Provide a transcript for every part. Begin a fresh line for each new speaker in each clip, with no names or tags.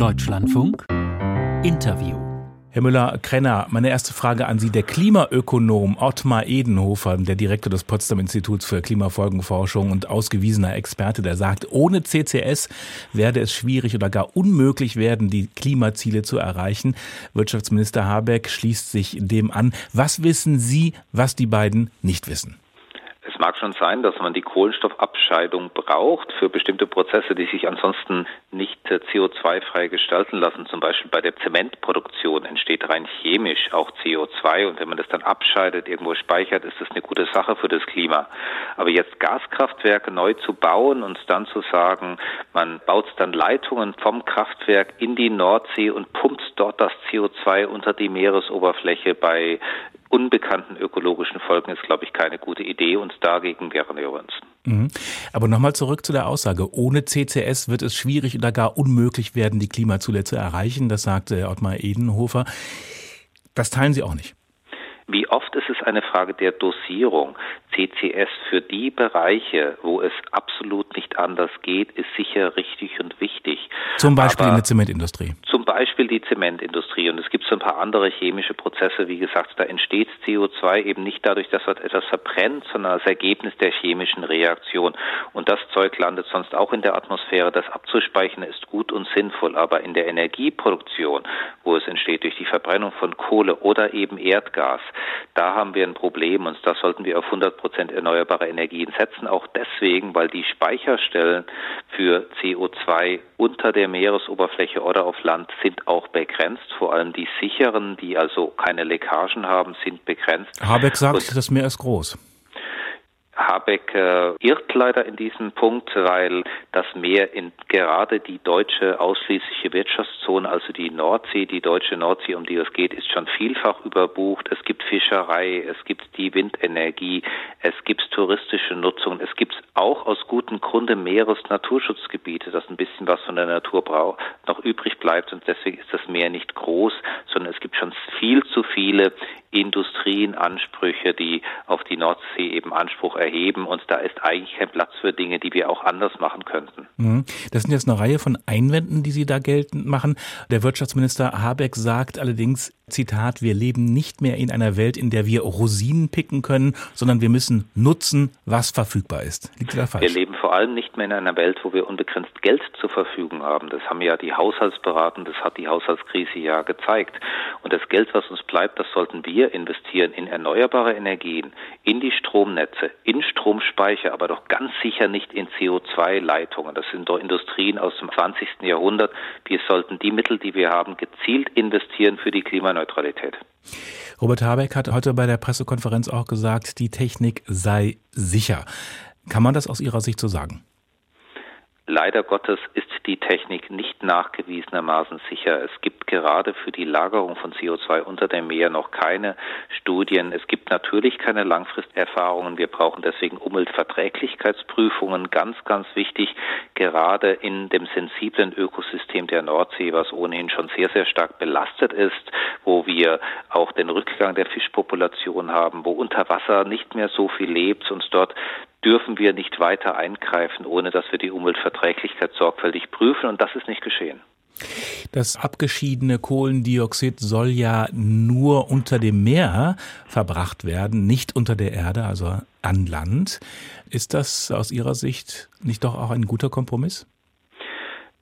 Deutschlandfunk Interview.
Herr Müller-Krenner, meine erste Frage an Sie. Der Klimaökonom Ottmar Edenhofer, der Direktor des Potsdam Instituts für Klimafolgenforschung und ausgewiesener Experte, der sagt, ohne CCS werde es schwierig oder gar unmöglich werden, die Klimaziele zu erreichen. Wirtschaftsminister Habeck schließt sich dem an. Was wissen Sie, was die beiden nicht wissen?
Mag schon sein, dass man die Kohlenstoffabscheidung braucht für bestimmte Prozesse, die sich ansonsten nicht äh, CO2-frei gestalten lassen. Zum Beispiel bei der Zementproduktion entsteht rein chemisch auch CO2 und wenn man das dann abscheidet, irgendwo speichert, ist das eine gute Sache für das Klima. Aber jetzt Gaskraftwerke neu zu bauen und dann zu sagen, man baut dann Leitungen vom Kraftwerk in die Nordsee und pumpt dort das CO2 unter die Meeresoberfläche bei unbekannten ökologischen Folgen ist, glaube ich, keine gute Idee und dagegen wehren wir uns.
Mhm. Aber nochmal zurück zu der Aussage. Ohne CCS wird es schwierig oder gar unmöglich werden, die Klimaziele zu erreichen. Das sagte Ottmar Edenhofer. Das teilen Sie auch nicht.
Wie oft ist es eine Frage der Dosierung? CCS für die Bereiche, wo es absolut nicht anders geht, ist sicher richtig und wichtig.
Zum Beispiel Aber in der Zementindustrie.
Beispiel die Zementindustrie. Und es gibt so ein paar andere chemische Prozesse. Wie gesagt, da entsteht CO2 eben nicht dadurch, dass man etwas verbrennt, sondern als Ergebnis der chemischen Reaktion. Und das Zeug landet sonst auch in der Atmosphäre. Das abzuspeichern ist gut und sinnvoll. Aber in der Energieproduktion, wo es entsteht durch die Verbrennung von Kohle oder eben Erdgas, da haben wir ein Problem und das sollten wir auf 100 Prozent erneuerbare Energien setzen. Auch deswegen, weil die Speicherstellen für CO2 unter der Meeresoberfläche oder auf Land sind auch begrenzt. Vor allem die sicheren, die also keine Leckagen haben, sind begrenzt.
Habeck sagt, und das Meer ist groß.
Habeck äh, irrt leider in diesem Punkt, weil das Meer in gerade die deutsche ausschließliche Wirtschaftszone, also die Nordsee, die deutsche Nordsee, um die es geht, ist schon vielfach überbucht. Es gibt Fischerei, es gibt die Windenergie, es gibt touristische Nutzung, es gibt auch aus gutem Grunde Meeresnaturschutzgebiete, dass ein bisschen was von der Natur noch übrig bleibt und deswegen ist das Meer nicht groß, sondern es gibt schon viel zu viele Industrienansprüche, die auf die Nordsee eben Anspruch erheben. Und da ist eigentlich kein Platz für Dinge, die wir auch anders machen könnten.
Mhm. Das sind jetzt eine Reihe von Einwänden, die Sie da geltend machen. Der Wirtschaftsminister Habeck sagt allerdings, Zitat, wir leben nicht mehr in einer Welt, in der wir Rosinen picken können, sondern wir müssen nutzen, was verfügbar ist.
Liegt da falsch? Wir leben vor allem nicht mehr in einer Welt, wo wir unbegrenzt Geld zur Verfügung haben. Das haben ja die Haushaltsberaten, das hat die Haushaltskrise ja gezeigt. Und das Geld, was uns bleibt, das sollten wir investieren in erneuerbare Energien, in die Stromnetze, in Stromspeicher, aber doch ganz sicher nicht in CO2-Leitungen. Das sind doch Industrien aus dem 20. Jahrhundert. Wir sollten die Mittel, die wir haben, gezielt investieren für die Klimaneutralität.
Robert Habeck hat heute bei der Pressekonferenz auch gesagt, die Technik sei sicher. Kann man das aus Ihrer Sicht so sagen?
Leider Gottes ist die Technik nicht nachgewiesenermaßen sicher. Es gibt gerade für die Lagerung von CO2 unter dem Meer noch keine Studien. Es gibt natürlich keine Langfristerfahrungen. Wir brauchen deswegen Umweltverträglichkeitsprüfungen. Ganz, ganz wichtig, gerade in dem sensiblen Ökosystem der Nordsee, was ohnehin schon sehr, sehr stark belastet ist, wo wir auch den Rückgang der Fischpopulation haben, wo unter Wasser nicht mehr so viel lebt und dort dürfen wir nicht weiter eingreifen, ohne dass wir die Umweltverträglichkeit sorgfältig prüfen. Und das ist nicht geschehen.
Das abgeschiedene Kohlendioxid soll ja nur unter dem Meer verbracht werden, nicht unter der Erde, also an Land. Ist das aus Ihrer Sicht nicht doch auch ein guter Kompromiss?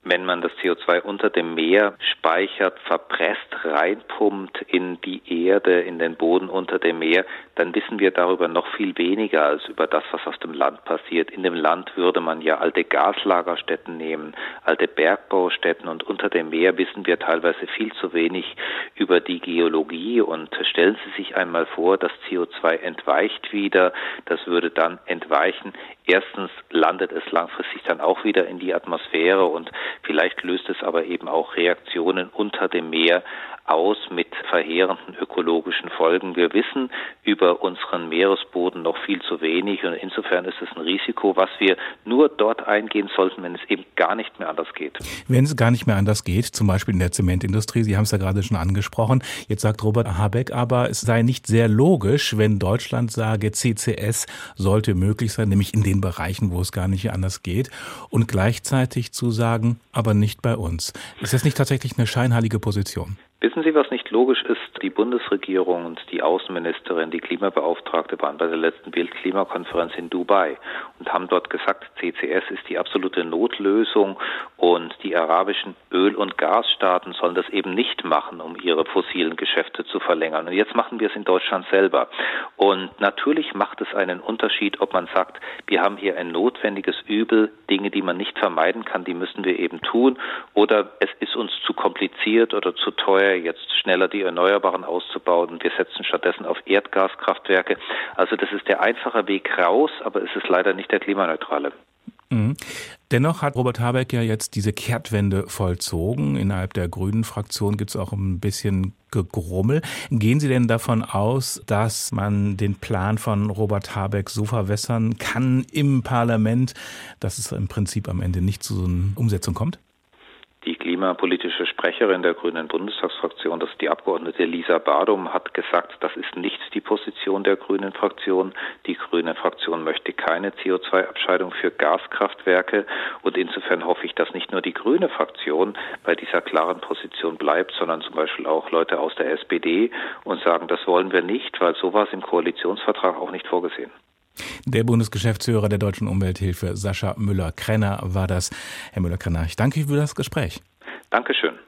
Wenn man das CO2 unter dem Meer speichert, verpresst, reinpumpt in die Erde, in den Boden unter dem Meer, dann wissen wir darüber noch viel weniger als über das, was auf dem Land passiert. In dem Land würde man ja alte Gaslagerstätten nehmen, alte Bergbaustätten und unter dem Meer wissen wir teilweise viel zu wenig über die Geologie und stellen Sie sich einmal vor, das CO2 entweicht wieder, das würde dann entweichen. Erstens landet es langfristig dann auch wieder in die Atmosphäre und Vielleicht löst es aber eben auch Reaktionen unter dem Meer aus mit verheerenden ökologischen Folgen. Wir wissen über unseren Meeresboden noch viel zu wenig und insofern ist es ein Risiko, was wir nur dort eingehen sollten, wenn es eben gar nicht mehr anders geht.
Wenn es gar nicht mehr anders geht, zum Beispiel in der Zementindustrie, Sie haben es ja gerade schon angesprochen, jetzt sagt Robert Habeck aber, es sei nicht sehr logisch, wenn Deutschland sage, CCS sollte möglich sein, nämlich in den Bereichen, wo es gar nicht anders geht und gleichzeitig zu sagen, aber nicht bei uns. Ist das nicht tatsächlich eine scheinheilige Position?
Wissen Sie, was nicht logisch ist? Die Bundesregierung und die Außenministerin, die Klimabeauftragte waren bei der letzten Weltklimakonferenz in Dubai und haben dort gesagt, CCS ist die absolute Notlösung und die arabischen Öl- und Gasstaaten sollen das eben nicht machen, um ihre fossilen Geschäfte zu verlängern. Und jetzt machen wir es in Deutschland selber. Und natürlich macht es einen Unterschied, ob man sagt, wir haben hier ein notwendiges Übel, Dinge, die man nicht vermeiden kann, die müssen wir eben tun, oder es ist uns zu kompliziert oder zu teuer jetzt schneller die Erneuerbaren auszubauen. Wir setzen stattdessen auf Erdgaskraftwerke. Also das ist der einfache Weg raus, aber es ist leider nicht der klimaneutrale.
Mhm. Dennoch hat Robert Habeck ja jetzt diese Kehrtwende vollzogen. Innerhalb der Grünen Fraktion gibt es auch ein bisschen Gegrummel. Gehen Sie denn davon aus, dass man den Plan von Robert Habeck so verwässern kann im Parlament, dass es im Prinzip am Ende nicht zu so einer Umsetzung kommt?
Die klimapolitische Sprecherin der Grünen Bundestagsfraktion, das ist die Abgeordnete Lisa Badum, hat gesagt, das ist nicht die Position der Grünen Fraktion. Die Grüne Fraktion möchte keine CO2-Abscheidung für Gaskraftwerke. Und insofern hoffe ich, dass nicht nur die Grüne Fraktion bei dieser klaren Position bleibt, sondern zum Beispiel auch Leute aus der SPD und sagen, das wollen wir nicht, weil sowas im Koalitionsvertrag auch nicht vorgesehen.
Der Bundesgeschäftsführer der Deutschen Umwelthilfe, Sascha Müller-Krenner, war das. Herr Müller-Krenner, ich danke für das Gespräch.
Dankeschön.